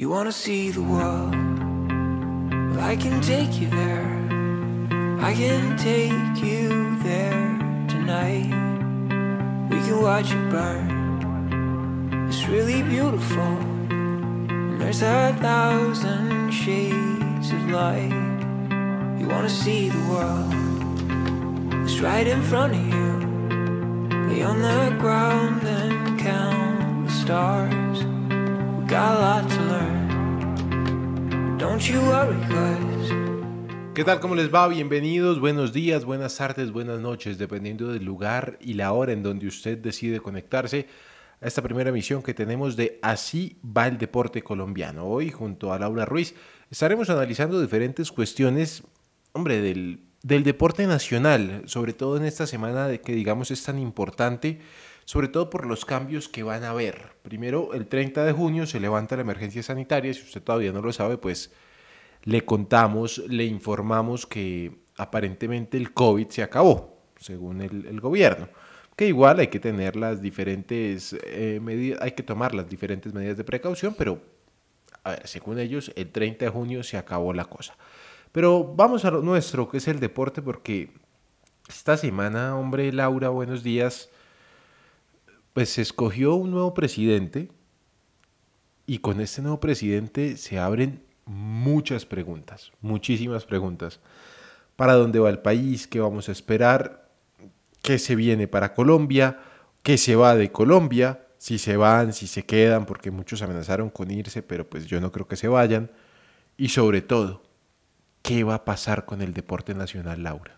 You wanna see the world? Well, I can take you there. I can take you there tonight. We can watch it burn. It's really beautiful. And there's a thousand shades of light. You wanna see the world? It's right in front of you. Lay on the ground and count the stars. We got a lot to learn. ¿Qué tal? ¿Cómo les va? Bienvenidos, buenos días, buenas tardes, buenas noches, dependiendo del lugar y la hora en donde usted decide conectarse a esta primera emisión que tenemos de Así va el deporte colombiano. Hoy, junto a Laura Ruiz, estaremos analizando diferentes cuestiones, hombre, del, del deporte nacional, sobre todo en esta semana de que digamos es tan importante, sobre todo por los cambios que van a haber. Primero, el 30 de junio se levanta la emergencia sanitaria, si usted todavía no lo sabe, pues le contamos, le informamos que aparentemente el COVID se acabó, según el, gobierno. Que igual hay que tener las diferentes eh, medidas, hay que tomar las diferentes medidas de precaución, pero a ver, según ellos, el 30 de junio se acabó la cosa. Pero vamos a lo nuestro, que es el deporte, porque esta semana, hombre, Laura, buenos días, pues se escogió un nuevo presidente y con este nuevo presidente se abren muchas preguntas, muchísimas preguntas. ¿Para dónde va el país? ¿Qué vamos a esperar? ¿Qué se viene para Colombia? ¿Qué se va de Colombia? Si se van, si se quedan, porque muchos amenazaron con irse, pero pues yo no creo que se vayan. Y sobre todo, ¿qué va a pasar con el deporte nacional, Laura?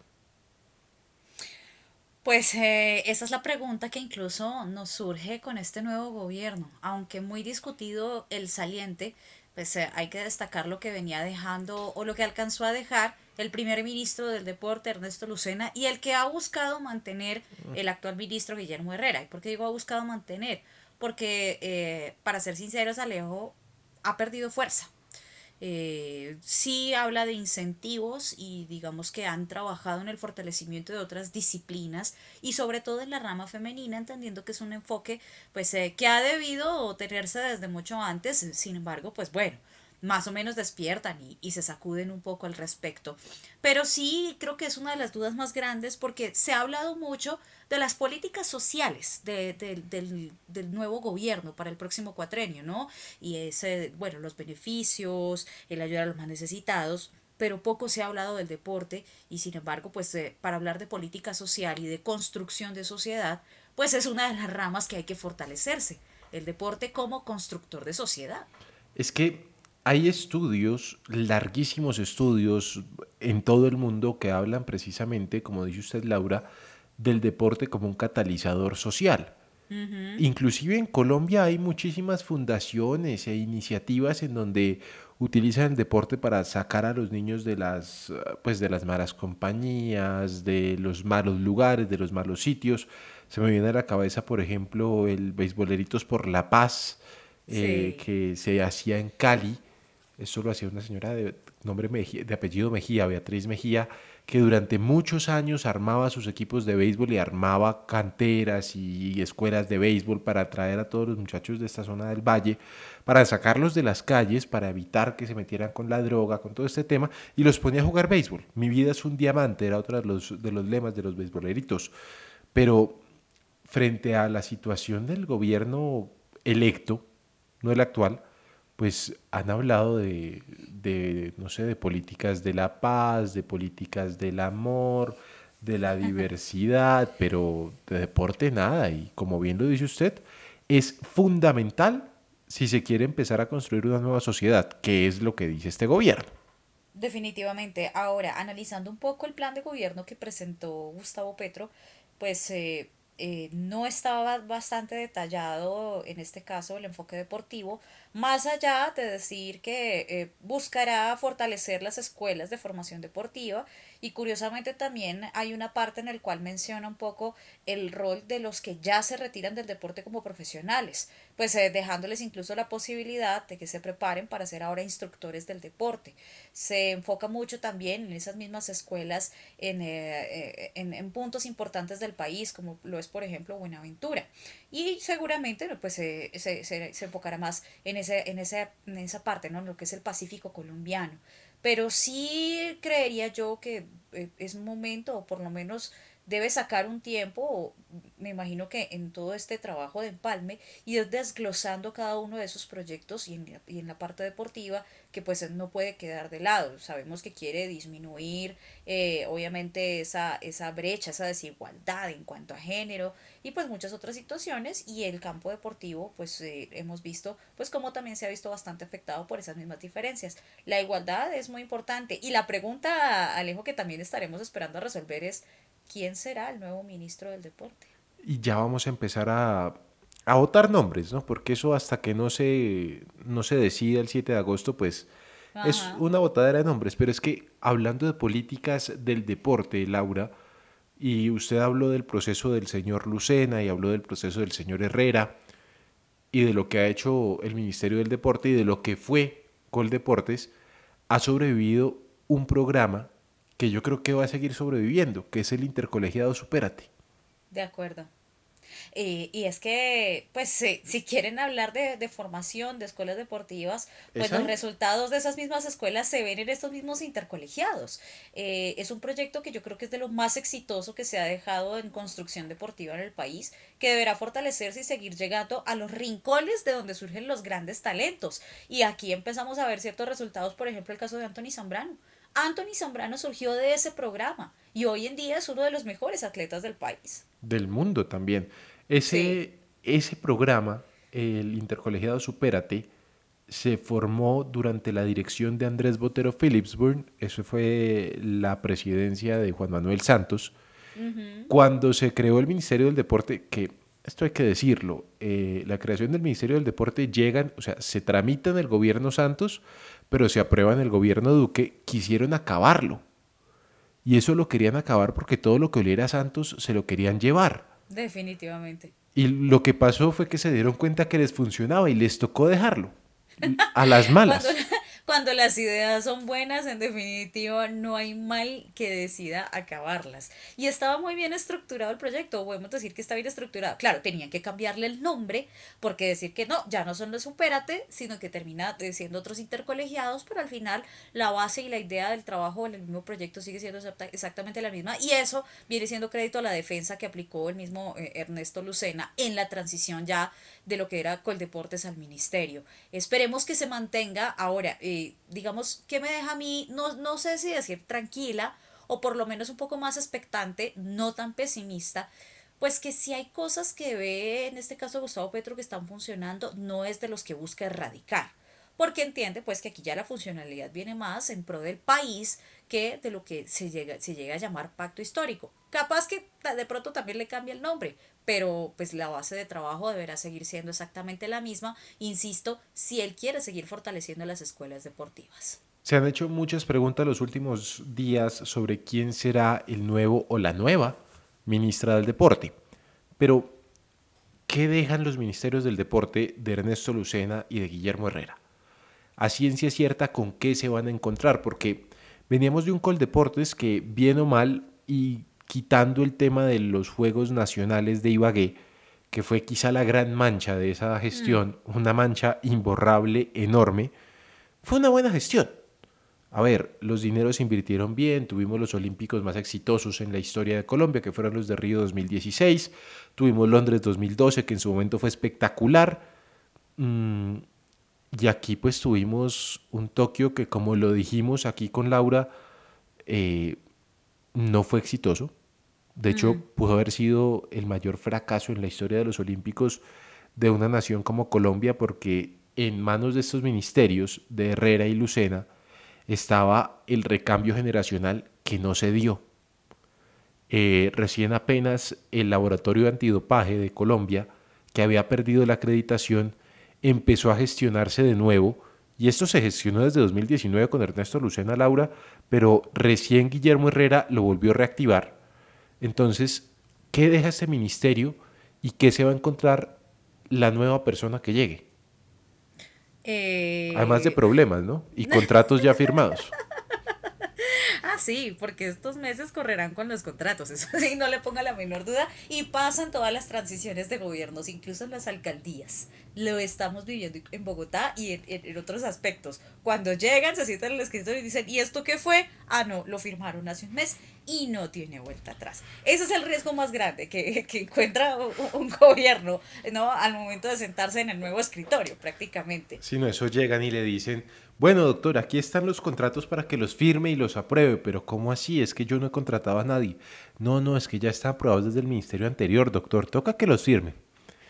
Pues eh, esa es la pregunta que incluso nos surge con este nuevo gobierno, aunque muy discutido el saliente, pues eh, hay que destacar lo que venía dejando o lo que alcanzó a dejar el primer ministro del deporte, Ernesto Lucena, y el que ha buscado mantener el actual ministro Guillermo Herrera. ¿Y por qué digo ha buscado mantener? Porque, eh, para ser sinceros, Alejo ha perdido fuerza. Eh, sí habla de incentivos y digamos que han trabajado en el fortalecimiento de otras disciplinas y sobre todo en la rama femenina, entendiendo que es un enfoque pues eh, que ha debido tenerse desde mucho antes, sin embargo, pues bueno, más o menos despiertan y, y, se sacuden un poco al respecto. Pero sí creo que es una de las dudas más grandes porque se ha hablado mucho de las políticas sociales de, de, del, del, nuevo gobierno para el próximo cuatrenio, ¿no? Y ese, bueno, los beneficios, el ayudar a los más necesitados, pero poco se ha hablado del deporte y sin embargo, pues eh, para hablar de política social y de construcción de sociedad, pues es una de las ramas que hay que fortalecerse, el deporte como constructor de sociedad. Es que hay estudios, larguísimos estudios en todo el mundo que hablan precisamente, como dice usted Laura, del deporte como un catalizador social. Uh -huh. Inclusive en Colombia hay muchísimas fundaciones e iniciativas en donde utilizan el deporte para sacar a los niños de las, pues de las malas compañías, de los malos lugares, de los malos sitios. Se me viene a la cabeza, por ejemplo, el Beisboleritos por la Paz, sí. eh, que se hacía en Cali esto lo hacía una señora de nombre de apellido Mejía, Beatriz Mejía, que durante muchos años armaba sus equipos de béisbol y armaba canteras y escuelas de béisbol para atraer a todos los muchachos de esta zona del valle, para sacarlos de las calles, para evitar que se metieran con la droga, con todo este tema, y los ponía a jugar béisbol. Mi vida es un diamante, era otro de los, de los lemas de los beisboleritos. Pero frente a la situación del gobierno electo, no el actual, pues han hablado de, de, no sé, de políticas de la paz, de políticas del amor, de la diversidad, pero de deporte nada. Y como bien lo dice usted, es fundamental si se quiere empezar a construir una nueva sociedad, que es lo que dice este gobierno. Definitivamente. Ahora, analizando un poco el plan de gobierno que presentó Gustavo Petro, pues eh, eh, no estaba bastante detallado en este caso el enfoque deportivo, más allá de decir que eh, buscará fortalecer las escuelas de formación deportiva Y curiosamente también hay una parte en la cual menciona un poco el rol de los que ya se retiran del deporte como profesionales, pues eh, dejándoles incluso la posibilidad de que se preparen para ser ahora instructores del deporte. Se enfoca mucho también en esas mismas escuelas en, eh, en, en puntos importantes del país, como lo es por ejemplo Buenaventura. Y seguramente pues, se, se, se, enfocará más en, ese, en, ese, en esa parte, ¿no? en lo que es el Pacífico colombiano. Pero sí creería yo que eh, es momento, o por lo menos debe sacar un tiempo, me imagino que en todo este trabajo de empalme, ir desglosando cada uno de esos proyectos y en, y en la parte deportiva, que pues no puede quedar de lado. Sabemos que quiere disminuir, eh, obviamente, esa, esa brecha, esa desigualdad en cuanto a género y pues muchas otras situaciones. Y el campo deportivo, pues eh, hemos visto, pues como también se ha visto bastante afectado por esas mismas diferencias. La igualdad es muy importante. Y la pregunta, Alejo, que también estaremos esperando a resolver es, quién será el nuevo ministro del deporte. Y ya vamos a empezar a, a votar nombres, ¿no? Porque eso hasta que no se, no se decida el 7 de agosto, pues es una votadera de nombres. Pero es que hablando de políticas del deporte, Laura, y usted habló del proceso del señor Lucena y habló del proceso del señor Herrera y de lo que ha hecho el Ministerio del Deporte y de lo que fue Coldeportes, ha sobrevivido un programa que yo creo que va a seguir sobreviviendo, que es el intercolegiado Supérate. De acuerdo. Y es que, pues, si, quieren hablar de, formación, de escuelas deportivas, pues los resultados de esas mismas escuelas se ven en estos mismos intercolegiados. Eh, es un proyecto que yo creo que es de lo más exitoso que se ha dejado en construcción deportiva en el país, que deberá fortalecerse y seguir llegando a los rincones de donde surgen los grandes talentos. Y aquí empezamos a ver ciertos resultados, por ejemplo, el caso de Anthony Zambrano. Anthony Zambrano surgió de ese programa y hoy en día es uno de los mejores atletas del país. Del mundo también. Ese, ese programa, el Intercolegiado Supérate, se formó durante la dirección de Andrés Botero Philipsburn, eso fue la presidencia de Juan Manuel Santos, cuando se creó el Ministerio del Deporte, que esto hay que decirlo, eh, la creación del Ministerio del Deporte llegan, o sea, se tramita en el gobierno Santos, pero se aprueba en el gobierno Duque, quisieron acabarlo. Y eso lo querían acabar porque todo lo que oliera a Santos se lo querían llevar. Definitivamente. Y lo que pasó fue que se dieron cuenta que les funcionaba y les tocó dejarlo. A las malas cuando las ideas son buenas, en definitiva, no hay mal que decida acabarlas. Y estaba muy bien estructurado el proyecto, podemos decir que está bien estructurado. Claro, tenían que cambiarle el nombre, porque decir que no, ya no son los Supérate, sino que termina siendo otros intercolegiados, pero al final la base y la idea del trabajo en el mismo proyecto sigue siendo exactamente la misma. Y eso viene siendo crédito a la defensa que aplicó el mismo eh, Ernesto Lucena en la transición ya de lo que era Coldeportes al ministerio. Esperemos que se mantenga ahora. Eh, digamos, que me deja a mí, no, no sé si decir tranquila o por lo menos un poco más expectante, no tan pesimista, pues que si hay cosas que ve en este caso Gustavo Petro que están funcionando, no es de los que busca erradicar porque entiende pues que aquí ya la funcionalidad viene más en pro del país que de lo que se llega, se llega a llamar pacto histórico. Capaz que de pronto también le cambia el nombre, pero pues la base de trabajo deberá seguir siendo exactamente la misma, insisto, si él quiere seguir fortaleciendo las escuelas deportivas. Se han hecho muchas preguntas los últimos días sobre quién será el nuevo o la nueva ministra del deporte, pero ¿qué dejan los ministerios del deporte de Ernesto Lucena y de Guillermo Herrera? A ciencia cierta con qué se van a encontrar, porque veníamos de un Coldeportes que, bien o mal, y quitando el tema de los Juegos Nacionales de Ibagué, que fue quizá la gran mancha de esa gestión, mm. una mancha imborrable, enorme, fue una buena gestión. A ver, los dineros se invirtieron bien, tuvimos los Olímpicos más exitosos en la historia de Colombia, que fueron los de Río 2016, tuvimos Londres 2012, que en su momento fue espectacular. Mm, y aquí pues tuvimos un Tokio que como lo dijimos aquí con Laura, eh, no fue exitoso. De hecho, pudo haber sido el mayor fracaso en la historia de los Olímpicos de una nación como Colombia porque en manos de estos ministerios de Herrera y Lucena estaba el recambio generacional que no se dio. Eh, recién apenas el laboratorio de antidopaje de Colombia, que había perdido la acreditación, empezó a gestionarse de nuevo Y esto se gestionó desde 2019 con Ernesto Lucena Laura, pero recién Guillermo Herrera lo volvió a reactivar. Entonces, ¿qué deja este ministerio y qué se va a encontrar la nueva persona que llegue? Eh, Además de problemas, ¿no? Y contratos ya firmados. Ah, sí, porque estos meses correrán con los contratos, eso sí, no le ponga la menor duda, y pasan todas las transiciones de gobiernos, incluso en las alcaldías. Lo estamos viviendo en Bogotá y en, en- en otros aspectos. Cuando llegan, se sientan en el escritorio y dicen, ¿y esto qué fue? Ah, no, lo firmaron hace un mes y no tiene vuelta atrás. Ese es el riesgo más grande que, que encuentra un, un gobierno, ¿no? Al momento de sentarse en el nuevo escritorio, prácticamente. Si no, eso llegan y le dicen, bueno, doctor, aquí están los contratos para que los firme y los apruebe, pero ¿cómo así? Es que yo no he contratado a nadie. No, no, es que ya están aprobados desde el ministerio anterior, doctor, toca que los firme.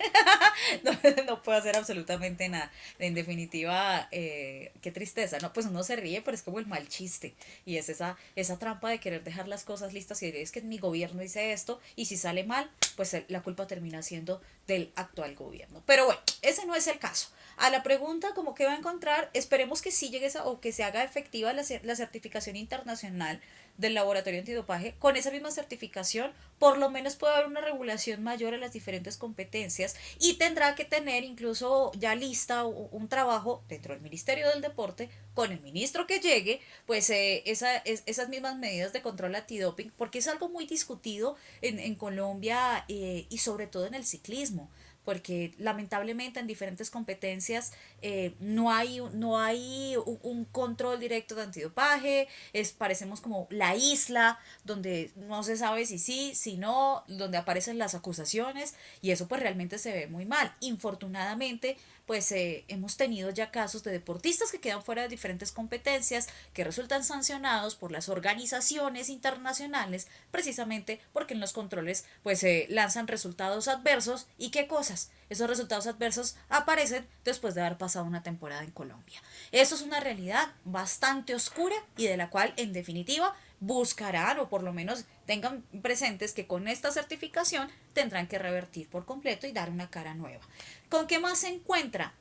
no, no puedo hacer absolutamente nada. En definitiva, eh, qué tristeza, ¿no? Pues uno se ríe, pero es como el mal chiste. Y es esa, esa trampa de querer dejar las cosas listas y es que mi gobierno dice esto, y si sale mal, pues la culpa termina siendo del actual gobierno. Pero bueno, ese no es el caso. A la pregunta, como que va a encontrar, esperemos que sí llegue esa, o que se haga efectiva la, la certificación internacional del laboratorio antidopaje, con esa misma certificación, por lo menos puede haber una regulación mayor a las diferentes competencias y tendrá que tener incluso ya lista un trabajo dentro del Ministerio del Deporte con el ministro que llegue, pues eh, esa, es- esas mismas medidas de control antidoping, porque es algo muy discutido en, en Colombia eh, y sobre todo en el ciclismo porque lamentablemente en diferentes competencias eh, no hay, no hay un, un control directo de antidopaje, es, parecemos como la isla donde no se sabe si sí, si no, donde aparecen las acusaciones y eso pues realmente se ve muy mal. Infortunadamente pues eh, hemos tenido ya casos de deportistas que quedan fuera de diferentes competencias, que resultan sancionados por las organizaciones internacionales, precisamente porque en los controles pues se lanzan resultados adversos y qué cosas. Esos resultados adversos aparecen después de haber pasado una temporada en Colombia. Eso es una realidad bastante oscura y de la cual en definitiva buscarán o por lo menos tengan presentes que con esta certificación tendrán que revertir por completo y dar una cara nueva. ¿Con qué más se encuentra?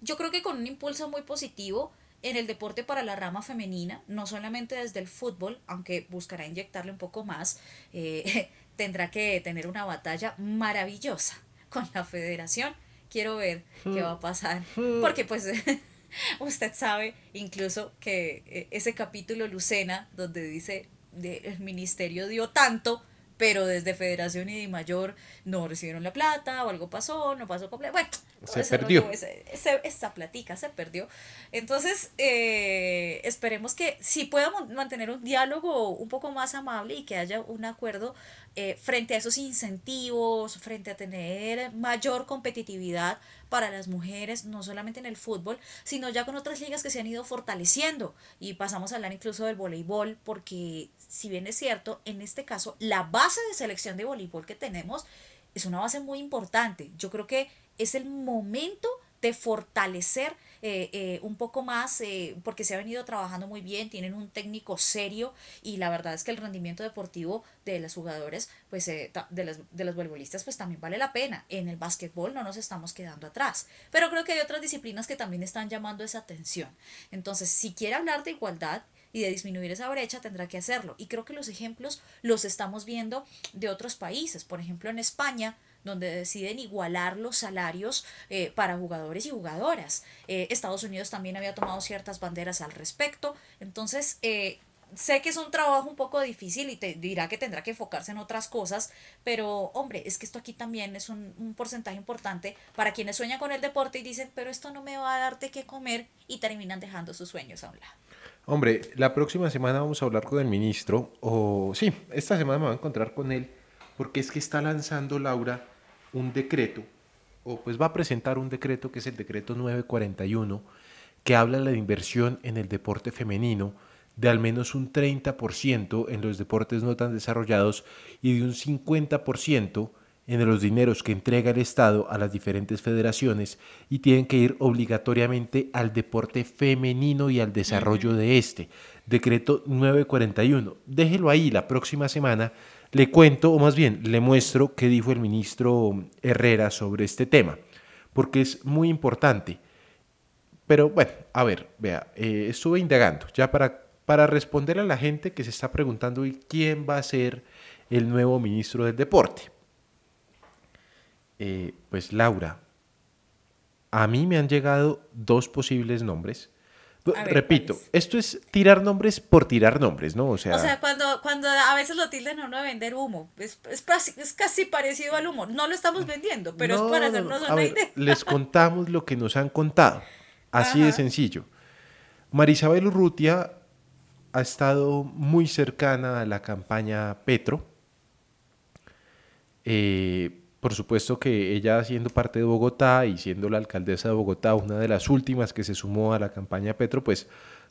Yo creo que con un impulso muy positivo en el deporte para la rama femenina, no solamente desde el fútbol, aunque buscará inyectarle un poco más, eh, tendrá que tener una batalla maravillosa con la federación. Quiero ver qué va a pasar, porque pues usted sabe incluso que eh, ese capítulo Lucena, donde dice de, el ministerio dio tanto, pero desde Federación y de Mayor no recibieron la plata o algo pasó, no pasó completo. Bueno, Se perdió. rollo, ese- ese- esa platica se perdió. Entonces, eh, esperemos que sí podamos mantener un diálogo un poco más amable y que haya un acuerdo eh, frente a esos incentivos, frente a tener mayor competitividad para las mujeres, no solamente en el fútbol, sino ya con otras ligas que se han ido fortaleciendo. Y pasamos a hablar incluso del voleibol, porque si bien es cierto, en este caso, la base de selección de voleibol que tenemos es una base muy importante. Yo creo que es el momento de fortalecer eh, eh, un poco más, eh, porque se ha venido trabajando muy bien, tienen un técnico serio y la verdad es que el rendimiento deportivo de los jugadores, pues de, las, de los voleibolistas, pues también vale la pena. En el básquetbol no nos estamos quedando atrás, pero creo que hay otras disciplinas que también están llamando esa atención. Entonces, si quiere hablar de igualdad, y de disminuir esa brecha tendrá que hacerlo. Y creo que los ejemplos los estamos viendo de otros países. Por ejemplo, en España, donde deciden igualar los salarios eh, para jugadores y jugadoras. Eh, Estados Unidos también había tomado ciertas banderas al respecto. Entonces, eh, sé que es un trabajo un poco difícil y te dirá que tendrá que enfocarse en otras cosas, pero hombre, es que esto aquí también es un, un porcentaje importante para quienes sueñan con el deporte y dicen, pero esto no me va a darte qué comer y terminan dejando sus sueños a un lado. Hombre, la próxima semana vamos a hablar con el ministro, o sí, esta semana me voy a encontrar con él, porque es que está lanzando Laura un decreto, o pues va a presentar un decreto que es el decreto 941, que habla de la inversión en el deporte femenino de al menos un 30% en los deportes no tan desarrollados y de un 50% en los dineros que entrega el Estado a las diferentes federaciones y tienen que ir obligatoriamente al deporte femenino y al desarrollo de este. Decreto 941. Déjelo ahí la próxima semana. Le cuento, o más bien le muestro qué dijo el ministro Herrera sobre este tema, porque es muy importante. Pero bueno, a ver, vea, eh, estuve indagando ya para, para responder a la gente que se está preguntando hoy quién va a ser el nuevo ministro del deporte. Eh, pues Laura, a mí me han llegado dos posibles nombres. Repito, esto es tirar nombres por tirar nombres, ¿no? O sea, o sea cuando, cuando a veces lo tildan a uno de vender humo, es, es, casi parecido al humo. No lo estamos vendiendo, pero es para hacernos una idea. Les contamos lo que nos han contado. Así de sencillo. Marisabel Urrutia ha estado muy cercana a la campaña Petro. Eh, por supuesto que ella siendo parte de Bogotá y siendo la alcaldesa de Bogotá, una de las últimas que se sumó a la campaña Petro, pues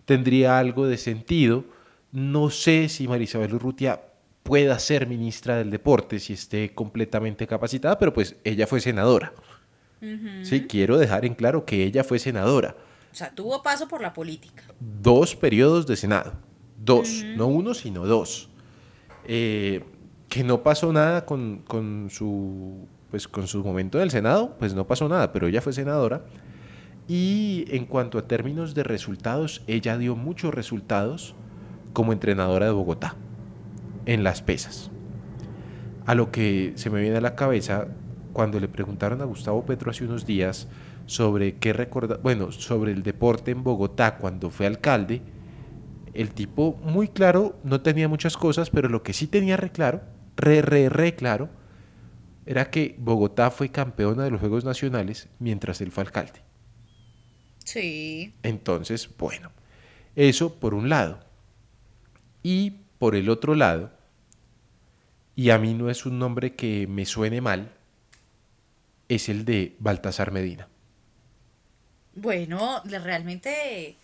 tendría algo de sentido. No sé si Marisabel Urrutia pueda ser ministra del deporte, si esté completamente capacitada, pero pues ella fue senadora. Sí, quiero dejar en claro que ella fue senadora. O sea, tuvo paso por la política. Dos periodos de Senado. Dos, no uno, sino dos. Eh, que no pasó nada con, con, su, pues, con su momento en el Senado, pues no pasó nada, pero ella fue senadora. Y en cuanto a términos de resultados, ella dio muchos resultados como entrenadora de Bogotá en las pesas. A lo que se me viene a la cabeza cuando le preguntaron a Gustavo Petro hace unos días sobre qué recorda, bueno, sobre el deporte en Bogotá cuando fue alcalde, el tipo muy claro, no tenía muchas cosas, pero lo que sí tenía re claro re, re, re claro, era que Bogotá fue campeona de los Juegos Nacionales mientras él fue alcalde. Sí. Entonces, bueno, eso por un lado. Y por el otro lado, y a mí no es un nombre que me suene mal, es el de Baltasar Medina. Bueno, realmente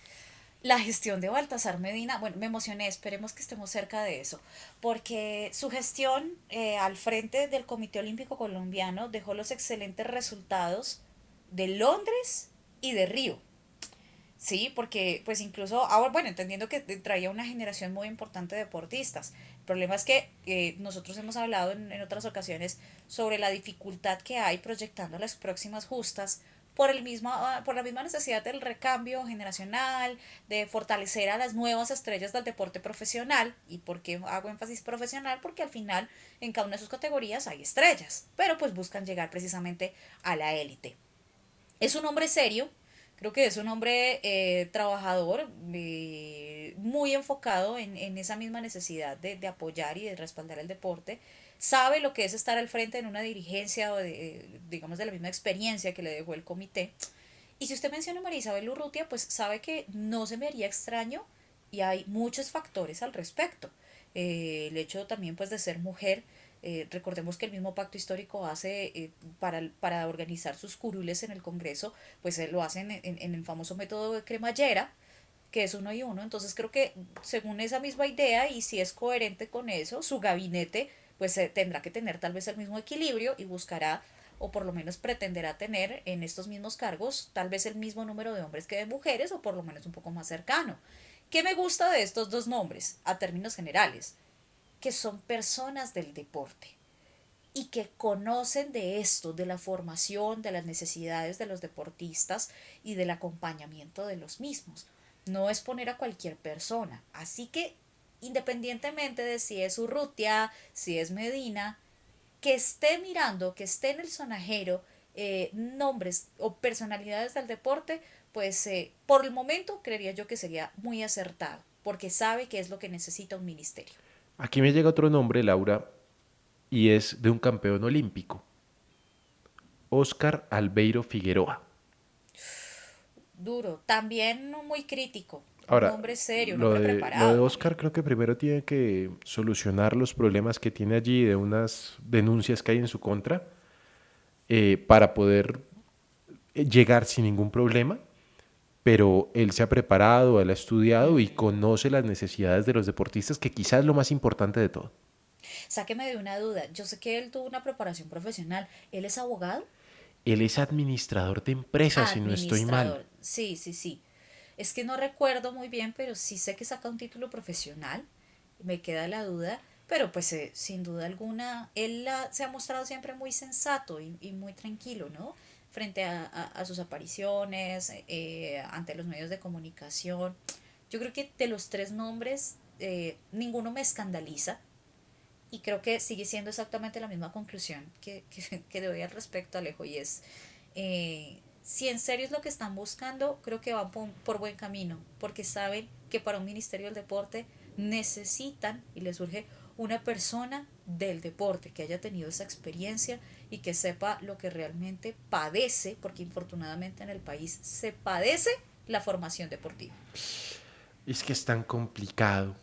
la gestión de Baltasar Medina, bueno, me emocioné, esperemos que estemos cerca de eso, porque su gestión eh, al frente del Comité Olímpico Colombiano dejó los excelentes resultados de Londres y de Río. Sí, porque pues incluso ahora, bueno, entendiendo que traía una generación muy importante de deportistas. El problema es que eh, nosotros hemos hablado en, en otras ocasiones sobre la dificultad que hay proyectando las próximas justas por, el mismo, ah, por la misma necesidad del recambio generacional, de fortalecer a las nuevas estrellas del deporte profesional. ¿Y por qué hago énfasis profesional? Porque al final en cada una de sus categorías hay estrellas, pero pues buscan llegar precisamente a la élite. Es un hombre serio, creo que es un hombre eh, trabajador, eh, muy enfocado en, en, esa misma necesidad de, de apoyar y de respaldar el deporte sabe lo que es estar al frente en una dirigencia o de, digamos de la misma experiencia que le dejó el comité. Y si usted menciona a María Isabel Urrutia, pues sabe que no se me haría extraño y hay muchos factores al respecto. Eh, el hecho también pues de ser mujer, eh, recordemos que el mismo pacto histórico hace eh, para, para organizar sus curules en el Congreso, pues lo hacen en, en, el famoso método de cremallera, que es uno y uno. Entonces creo que según esa misma idea y si es coherente con eso, su gabinete pues eh, tendrá que tener tal vez el mismo equilibrio y buscará o por lo menos pretenderá tener en estos mismos cargos tal vez el mismo número de hombres que de mujeres o por lo menos un poco más cercano. ¿Qué me gusta de estos dos nombres a términos generales? Que son personas del deporte y que conocen de esto, de la formación, de las necesidades de los deportistas y del acompañamiento de los mismos. No es poner a cualquier persona. Así que independientemente de si es Urrutia, si es Medina, que esté mirando, que esté en el sonajero eh, nombres o personalidades del deporte, pues eh, por el momento creería yo que sería muy acertado, porque sabe que es lo que necesita un ministerio. Aquí me llega otro nombre, Laura, y es de un campeón olímpico, Oscar Albeiro Figueroa. Duro, también muy crítico, Ahora, hombre serio, lo, de, lo de Oscar creo que primero tiene que solucionar los problemas que tiene allí de unas denuncias que hay en su contra eh, para poder eh, llegar sin ningún problema, pero él se ha preparado, él ha estudiado y conoce las necesidades de los deportistas, que quizás es lo más importante de todo. Sáqueme de una duda, yo sé que él tuvo una preparación profesional, ¿él es abogado? Él es administrador de empresas, si no estoy mal. Sí, sí, sí. Es que no recuerdo muy bien, pero sí sé que saca un título profesional. Me queda la duda, pero pues eh, sin duda alguna, él se ha mostrado siempre muy sensato y, muy tranquilo, ¿no? frente a, sus apariciones, eh, ante los medios de comunicación. Yo creo que de los tres nombres, eh, ninguno me escandaliza y creo que sigue siendo exactamente la misma conclusión que, que, que doy al respecto, Alejo, y es, eh, si en serio es lo que están buscando, creo que van por, buen camino, porque saben que para un Ministerio del Deporte necesitan y les surge una persona del deporte que haya tenido esa experiencia y que sepa lo que realmente padece, porque infortunadamente en el país se padece la formación deportiva. Es que es tan complicado.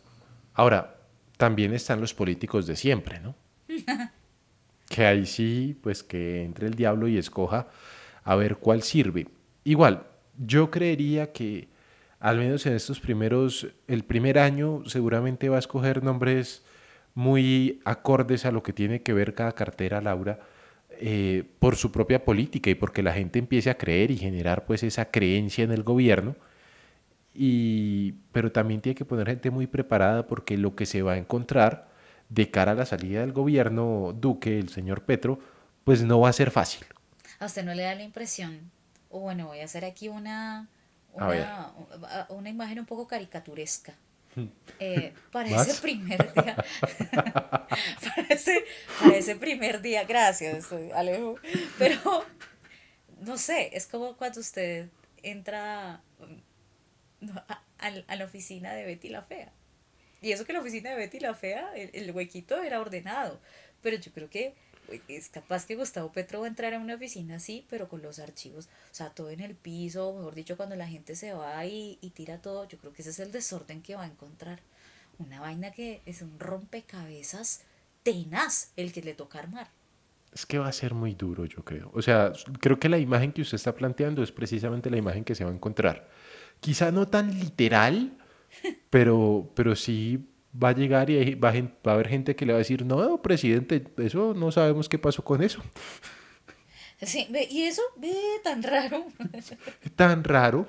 Ahora, también están los políticos de siempre, ¿no? que ahí sí, pues que entre el diablo y escoja a ver cuál sirve. Igual, yo creería que al menos en estos primeros, el primer año seguramente va a escoger nombres muy acordes a lo que tiene que ver cada cartera, Laura, eh, por su propia política y porque la gente empiece a creer y generar pues esa creencia en el gobierno y, pero también tiene que poner gente muy preparada porque lo que se va a encontrar de cara a la salida del gobierno Duque, el señor Petro, pues no va a ser fácil. ¿A usted no le da la impresión? O bueno, voy a hacer aquí una, una, una imagen un poco caricaturesca. Eh, para ese primer día, para, ese, para ese primer día, gracias Alejo, pero no sé, es como cuando usted entra a, la oficina de Betty la Fea. Y eso que la oficina de Betty la Fea, el, huequito era ordenado. Pero yo creo que es capaz que Gustavo Petro va a entrar a una oficina así, pero con los archivos, o sea, todo en el piso, mejor dicho, cuando la gente se va y, y tira todo, yo creo que ese es el desorden que va a encontrar. Una vaina que es un rompecabezas tenaz el que le toca armar. Es que va a ser muy duro, yo creo. O sea, creo que la imagen que usted está planteando es precisamente la imagen que se va a encontrar quizá no tan literal, pero, pero sí va a llegar y va a, haber gente que le va a decir, no, presidente, eso no sabemos qué pasó con eso. Sí, y eso, ve, tan raro. tan raro.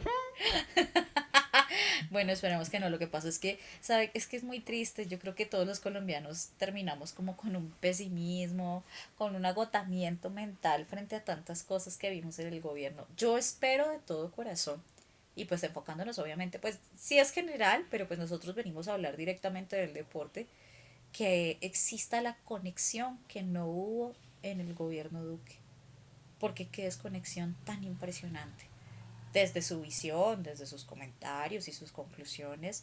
bueno, esperemos que no. Lo que pasa es que, ¿sabe? Es que es muy triste. Yo creo que todos los colombianos terminamos como con un pesimismo, con un agotamiento mental frente a tantas cosas que vimos en el gobierno. Yo espero de todo corazón y pues enfocándonos obviamente, pues sí es general, pero pues nosotros venimos a hablar directamente del deporte, que exista la conexión que no hubo en el gobierno Duque. Porque qué desconexión tan impresionante. Desde su visión, desde sus comentarios y sus conclusiones,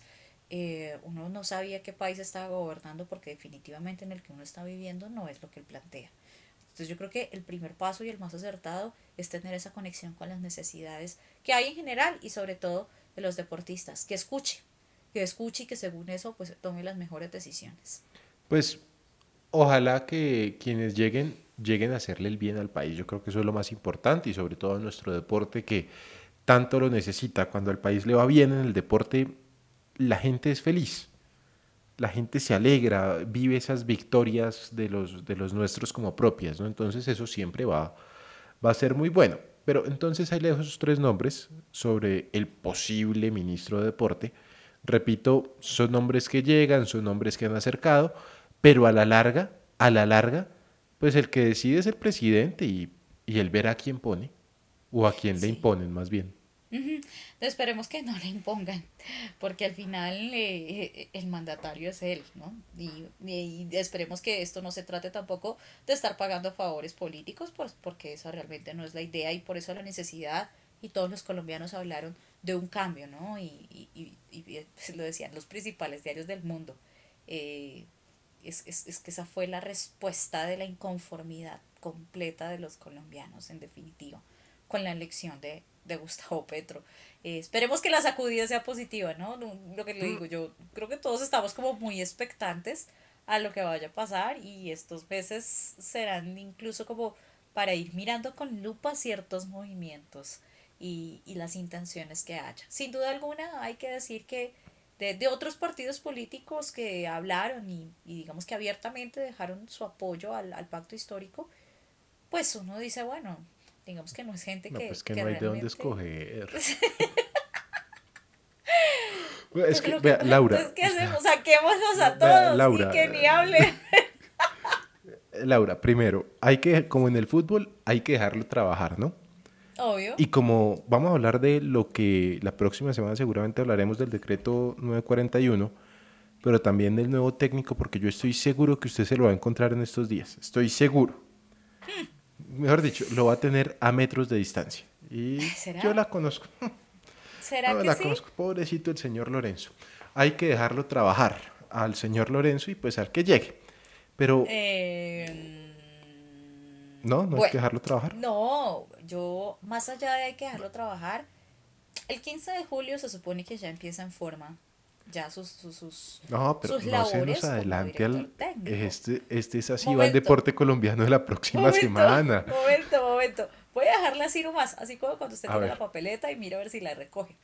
eh, uno no sabía qué país estaba gobernando porque definitivamente en el que uno está viviendo no es lo que él plantea. Entonces yo creo que el primer paso y el más acertado es tener esa conexión con las necesidades que hay en general y sobre todo de los deportistas, que escuche, que escuche y que según eso pues tome las mejores decisiones. Pues ojalá que quienes lleguen lleguen a hacerle el bien al país. Yo creo que eso es lo más importante y sobre todo nuestro deporte que tanto lo necesita. Cuando al país le va bien en el deporte, la gente es feliz la gente se alegra, vive esas victorias de los, de los nuestros como propias, ¿no? Entonces eso siempre va, va a ser muy bueno. Pero entonces ahí le dejo esos tres nombres sobre el posible ministro de deporte. Repito, son nombres que llegan, son nombres que han acercado, pero a la larga, a la larga, pues el que decide es el presidente y, y él verá a quién pone, o a quién le imponen más bien. Esperemos que no le impongan, porque al final eh, eh, el mandatario es él, ¿no? Y, y, esperemos que esto no se trate tampoco de estar pagando favores políticos, pues, porque esa realmente no es la idea y por eso la necesidad, y todos los colombianos hablaron de un cambio, ¿no? Y, y, y pues, lo decían los principales diarios del mundo. Eh, es, es, es que esa fue la respuesta de la inconformidad completa de los colombianos, en definitiva, con la elección de, de Gustavo Petro. Eh, esperemos que la sacudida sea positiva, ¿no? Lo que le digo, yo creo que todos estamos como muy expectantes a lo que vaya a pasar y estos meses serán incluso como para ir mirando con lupa ciertos movimientos y, y las intenciones que haya. Sin duda alguna hay que decir que de, de otros partidos políticos que hablaron y, y, digamos que abiertamente dejaron su apoyo al, al pacto histórico, pues uno dice, bueno, digamos que no es gente que... Pues que, no hay de dónde escoger. es que, vea, Laura. ¿Qué hacemos? Saquémonos a todos Laura, y que ni hable. Laura, primero, hay que, como en el fútbol, hay que dejarlo trabajar, ¿no? Obvio. Y como vamos a hablar de lo que la próxima semana seguramente hablaremos del decreto 941, pero también del nuevo técnico, porque yo estoy seguro que usted se lo va a encontrar en estos días. Estoy seguro. Mejor dicho, lo va a tener a metros de distancia. Y ¿Será? yo la conozco. ¿Será No, que la sí? conozco. Pobrecito el señor Lorenzo. Hay que dejarlo trabajar al señor Lorenzo y pues al que llegue. Pero Eh, no, no hay bueno. que dejarlo trabajar. No, yo, más allá de hay que dejarlo trabajar, el 15 de julio se supone que ya empieza en forma ya sus, sus, sus, No, pero sus no se nos adelante al... Este, este es así va el Momento. deporte colombiano de la próxima Momento, semana. Momento, momento. Voy a dejarla así nomás, así como cuando usted A tiene ver. la papeleta y mira a ver si la recoge.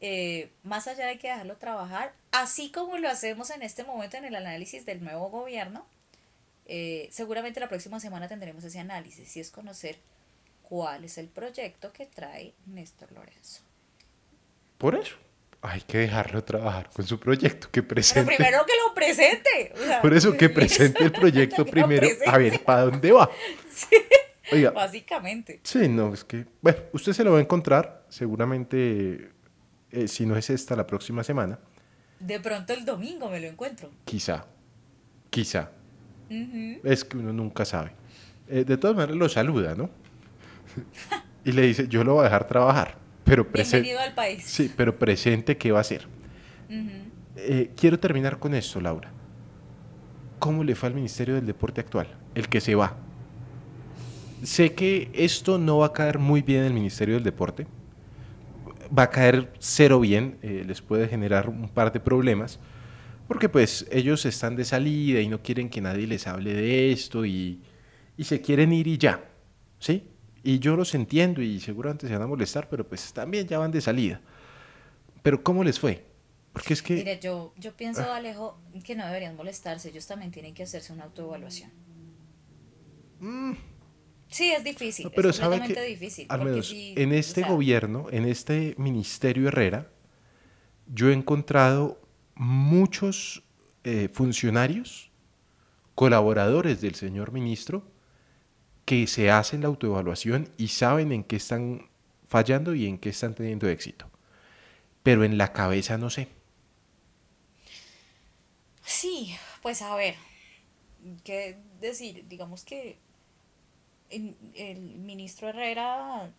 Eh, más allá de que dejarlo trabajar, así como lo hacemos en este momento en el análisis del nuevo gobierno, eh, seguramente la próxima semana tendremos ese análisis y es conocer cuál es el proyecto que trae Néstor Lorenzo. Por eso, hay que dejarlo trabajar con su proyecto, que Pero presente. primero que lo presente. o sea, Por eso que presente el proyecto primero, a ver para dónde va. Oiga, Básicamente. sí, no, es que, bueno, usted se lo va a encontrar, seguramente, eh, si no es esta, la próxima semana, De pronto el domingo me lo encuentro. quizá, quizá. Es que uno nunca sabe. Eh, de todas maneras lo saluda, ¿no? Y le dice, yo lo voy a dejar trabajar, pero presente. Bienvenido al país. Sí, pero presente, ¿qué va a hacer? Eh, quiero terminar con esto, Laura. ¿Cómo le fue al Ministerio del Deporte actual? El que se va. Sé que esto no va a caer muy bien en el Ministerio del Deporte. Va a caer cero bien, eh, les puede generar un par de problemas, porque pues ellos están de salida y no quieren que nadie les hable de esto y, y se quieren ir y ya, ¿sí? Y yo los entiendo y seguramente se van a molestar, pero pues también ya van de salida. Pero ¿cómo les fue? Porque es que... Mire, yo, yo Ah. pienso, Alejo, que no deberían molestarse. Ellos también tienen que hacerse una autoevaluación. Sí, es difícil. Mm. No, pero es sabe que, difícil. al menos sí, en o este sea, gobierno, en este ministerio Herrera, yo he encontrado muchos eh, funcionarios, colaboradores del señor ministro, que se hacen la autoevaluación y saben en qué están fallando y en qué están teniendo éxito. Pero en la cabeza no sé. Sí, pues a ver, qué decir, digamos que el, el ministro Herrera,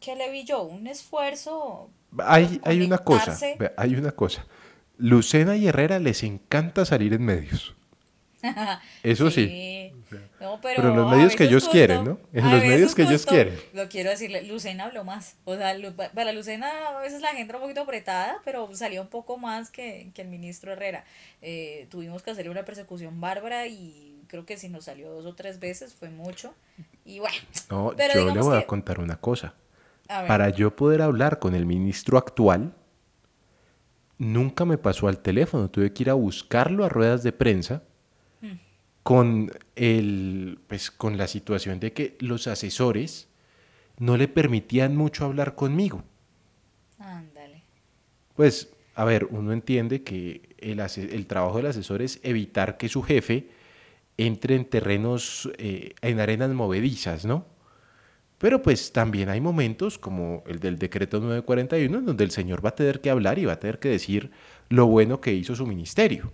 ¿qué le vi yo? Un esfuerzo. Hay, hay una cosa, hay una cosa. Lucena y Herrera les encanta salir en medios. Eso sí. No, pero, Pero en los medios que ellos quieren, ¿no? En los medios que ellos quieren. Lo quiero decirle, Lucena habló más. O sea, para Lucena a veces la gente era un poquito apretada, pero salía un poco más que, que el ministro Herrera. Eh, tuvimos que hacerle una persecución bárbara y creo que si nos salió dos o tres veces fue mucho. Y bueno, No, Pero yo le voy a contar una cosa. a. Para yo poder hablar con el ministro actual, nunca me pasó al teléfono. Tuve que ir a buscarlo a ruedas de prensa. Con, el, pues, con la situación de que los asesores no le permitían mucho hablar conmigo. Ándale. Pues, a ver, uno entiende que el, el trabajo del asesor es evitar que su jefe entre en terrenos, eh, en arenas movedizas, ¿no? Pero pues también hay momentos como el del decreto 941 en donde el señor va a tener que hablar y va a tener que decir lo bueno que hizo su ministerio.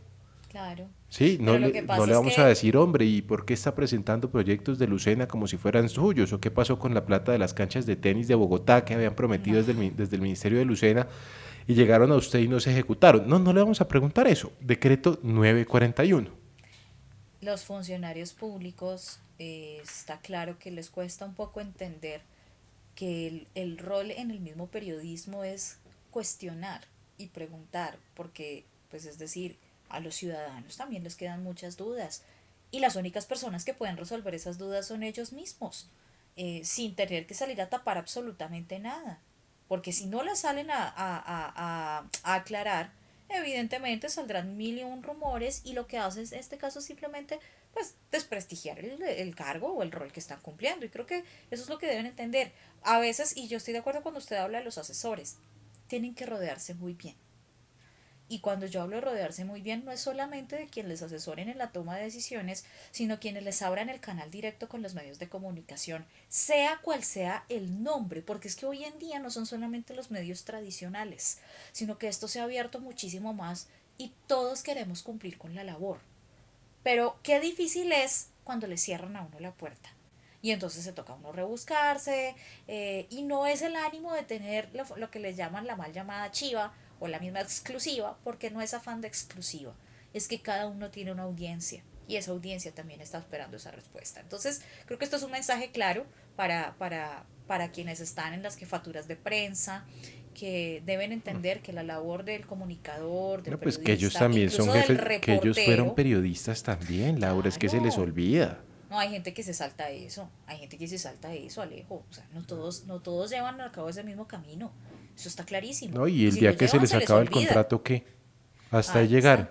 Claro. Sí, no le, no le vamos que- a decir, hombre, ¿y por qué está presentando proyectos de Lucena como si fueran suyos? ¿O qué pasó con la plata de las canchas de tenis de Bogotá que habían prometido desde, el, desde el Ministerio de Lucena y llegaron a usted y no se ejecutaron? No, no le vamos a preguntar eso. Decreto 941. Los funcionarios públicos eh, está claro que les cuesta un poco entender que el, el rol en el mismo periodismo es cuestionar y preguntar, porque, pues es decir, a los ciudadanos también les quedan muchas dudas. Y las únicas personas que pueden resolver esas dudas son ellos mismos, eh, sin tener que salir a tapar absolutamente nada, porque si no las salen a, a, a, a- aclarar, evidentemente saldrán mil y un rumores y lo que hace en este caso simplemente pues desprestigiar el, el cargo o el rol que están cumpliendo. Y creo que eso es lo que deben entender. A veces y yo estoy de acuerdo cuando usted habla de los asesores tienen que rodearse muy bien Y cuando yo hablo de rodearse muy bien, no es solamente de quien les asesoren en la toma de decisiones, sino quienes les abran el canal directo con los medios de comunicación, sea cual sea el nombre, porque es que hoy en día no son solamente los medios tradicionales, sino que esto se ha abierto muchísimo más y todos queremos cumplir con la labor. Pero qué difícil es cuando le cierran a uno la puerta. Y entonces se toca a uno rebuscarse, eh, y no es el ánimo de tener lo, lo que les llaman la mal llamada chiva, o la misma exclusiva, porque no es afán de exclusiva, es que cada uno tiene una audiencia y esa audiencia también está esperando esa respuesta. Entonces, creo que esto es un mensaje claro para, para, para quienes están en las jefaturas de prensa, que deben entender que la labor del comunicador, del pues que ellos también son jefes, que ellos fueron periodistas también, Laura, es que se les olvida. No, hay gente que se salta eso, hay gente que se salta eso, Alejo, o sea, no todos, no todos llevan a cabo ese mismo camino. Eso está clarísimo. No, y el día que se les acaba el contrato, ¿qué? Hasta ahí llegaron.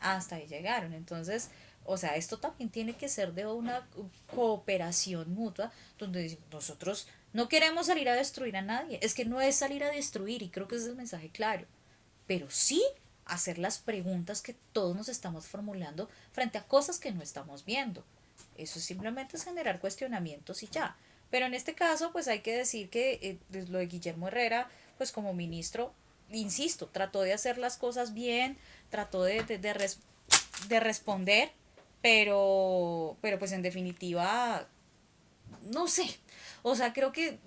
Hasta ahí llegaron. Entonces, o sea, esto también tiene que ser de una cooperación mutua, donde nosotros no queremos salir a destruir a nadie. Es que no es salir a destruir, y creo que ese es el mensaje claro. Pero sí hacer las preguntas que todos nos estamos formulando frente a cosas que no estamos viendo. Eso simplemente es generar cuestionamientos y ya. Pero en este caso, pues hay que decir que eh, lo de Guillermo Herrera pues como ministro, insisto, trató de hacer las cosas bien, trató de, de, de, responder, pero, pero pues en definitiva, no sé, o sea, creo que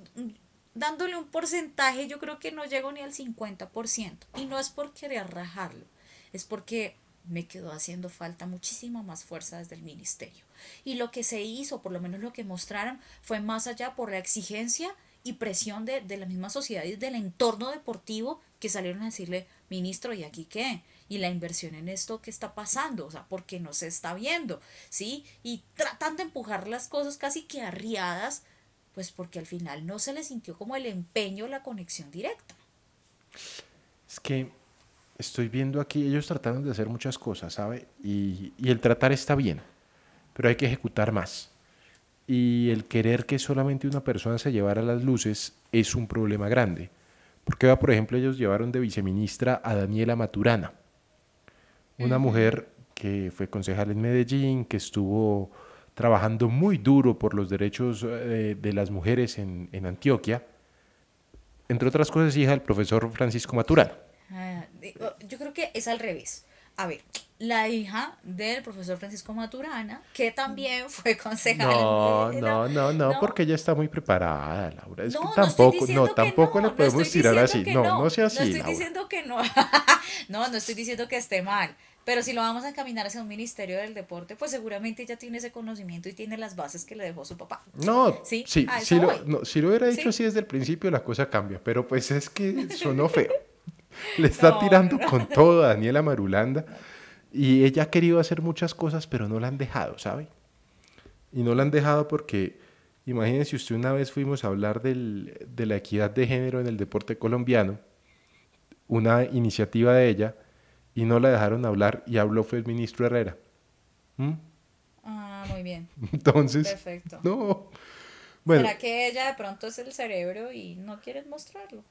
dándole un porcentaje, yo creo que no llego ni al 50%. Y no es por querer rajarlo, es porque me quedó haciendo falta muchísima más fuerza desde el ministerio. Y lo que se hizo, por lo menos lo que mostraron, fue más allá por la exigencia y presión de, de la misma sociedad y del entorno deportivo que salieron a decirle, ministro, ¿y aquí qué? Y la inversión en esto, ¿qué está pasando? O sea, porque no se está viendo, ¿sí? Y tratan de empujar las cosas casi que arriadas, pues porque al final no se le sintió como el empeño, la conexión directa. Es que estoy viendo aquí, ellos trataron de hacer muchas cosas, ¿sabe? Y, y el tratar está bien, pero hay que ejecutar más y el querer que solamente una persona se llevara las luces es un problema grande. Porque, por ejemplo, ellos llevaron de viceministra a Daniela Maturana, una mujer que fue concejal en Medellín, que estuvo trabajando muy duro por los derechos eh, de las mujeres en, en, Antioquia, entre otras cosas, hija del profesor Francisco Maturana. Ah, yo creo que es al revés. A ver, la hija del profesor Francisco Maturana, que también fue concejal. No, no, no, no, porque ella está muy preparada, Laura. Es que tampoco, no, tampoco le podemos tirar así. No, no sea así. No estoy diciendo que no. no, no estoy diciendo que esté mal. Pero si lo vamos a encaminar hacia un ministerio del deporte, pues seguramente ella tiene ese conocimiento y tiene las bases que le dejó su papá. No, sí, sí si, lo, si lo hubiera dicho así desde el principio, la cosa cambia. Pero pues es que sonó feo. Le está tirando con todo a Daniela Marulanda. Y ella ha querido hacer muchas cosas, pero no la han dejado, ¿sabe? Y no la han dejado porque, imagínense usted, una vez fuimos a hablar del, de la equidad de género en el deporte colombiano, una iniciativa de ella, y no la dejaron hablar, y habló fue el ministro Herrera. ¿Mm? Ah, muy bien. Entonces, Perfecto. no. Bueno, ¿Será que ella de pronto es el cerebro y no quiere mostrarlo?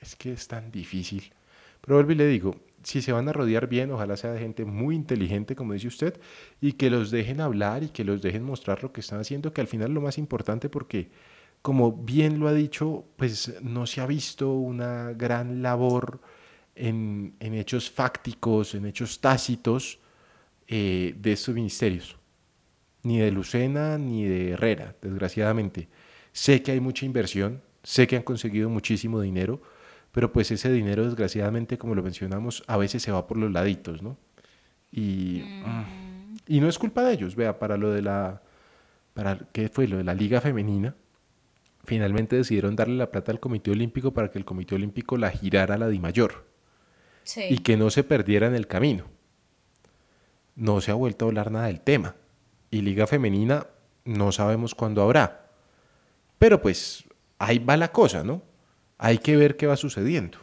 Es que es tan difícil. Pero vuelvo y le digo, si se van a rodear bien, ojalá sea de gente muy inteligente, como dice usted, y que los dejen hablar y que los dejen mostrar lo que están haciendo, que al final lo más importante porque, como bien lo ha dicho, pues no se ha visto una gran labor en, en hechos fácticos, en hechos tácitos eh, de estos ministerios, ni de Lucena ni de Herrera, desgraciadamente. Sé que hay mucha inversión, sé que han conseguido muchísimo dinero, pero pues ese dinero desgraciadamente, como lo mencionamos, a veces se va por los laditos, ¿no? Y, mm. y no es culpa de ellos, vea, para lo de la, para, ¿qué fue? Lo de la liga femenina, finalmente decidieron darle la plata al Comité Olímpico para que el Comité Olímpico la girara a la DIMAYOR sí. y que no se perdiera en el camino. No se ha vuelto a hablar nada del tema. Y liga femenina no sabemos cuándo habrá. Pero pues ahí va la cosa, ¿no? Hay que ver qué va sucediendo.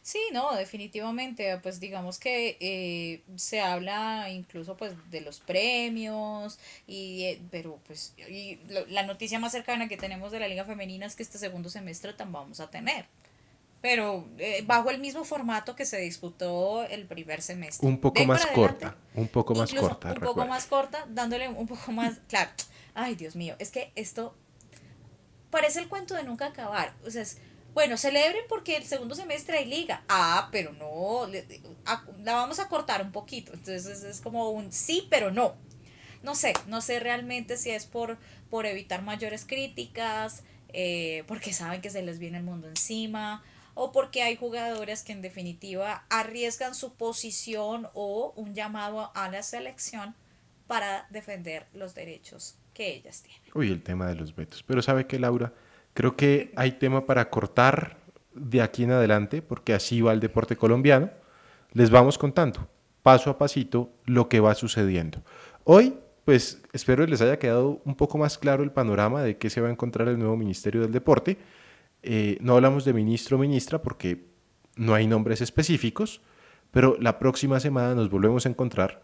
Sí, no, definitivamente, pues digamos que eh, se habla incluso pues de los premios, y, eh, pero pues y la noticia más cercana que tenemos de la Liga Femenina es que este segundo semestre también vamos a tener. pero eh, bajo el mismo formato que se disputó el primer semestre. Un poco más corta, un poco más corta. Un poco más corta, dándole un poco más, claro. Ay, Dios mío, es que esto parece el cuento de nunca acabar. O sea, es, bueno, celebren porque el segundo semestre hay liga. Ah, pero no, la vamos a cortar un poquito. Entonces es como un sí, pero no. No sé, no sé realmente si es por, por evitar mayores críticas, eh, porque saben que se les viene el mundo encima, o porque hay jugadores que en definitiva arriesgan su posición o un llamado a la selección para defender los derechos que ellas tienen. Uy, el tema de los vetos. Pero sabe que Laura, creo que hay tema para cortar de aquí en adelante, porque así va el deporte colombiano. Les vamos contando paso a pasito lo que va sucediendo. Hoy, pues espero les haya quedado un poco más claro el panorama de qué se va a encontrar el nuevo Ministerio del Deporte. Eh, no hablamos de ministro o ministra porque no hay nombres específicos, pero la próxima semana nos volvemos a encontrar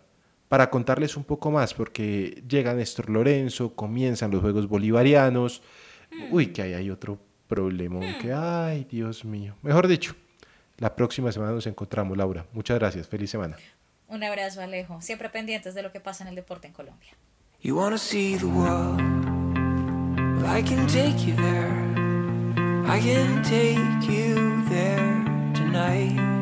para contarles un poco más, porque llega Néstor Lorenzo, comienzan los Juegos Bolivarianos. Uy, que ahí hay otro problema, mm. que, ay, Dios mío. Mejor dicho, la próxima semana nos encontramos, Laura. Muchas gracias, feliz semana. Un abrazo, Alejo. Siempre pendientes de lo que pasa en el deporte en Colombia. I can take you there tonight.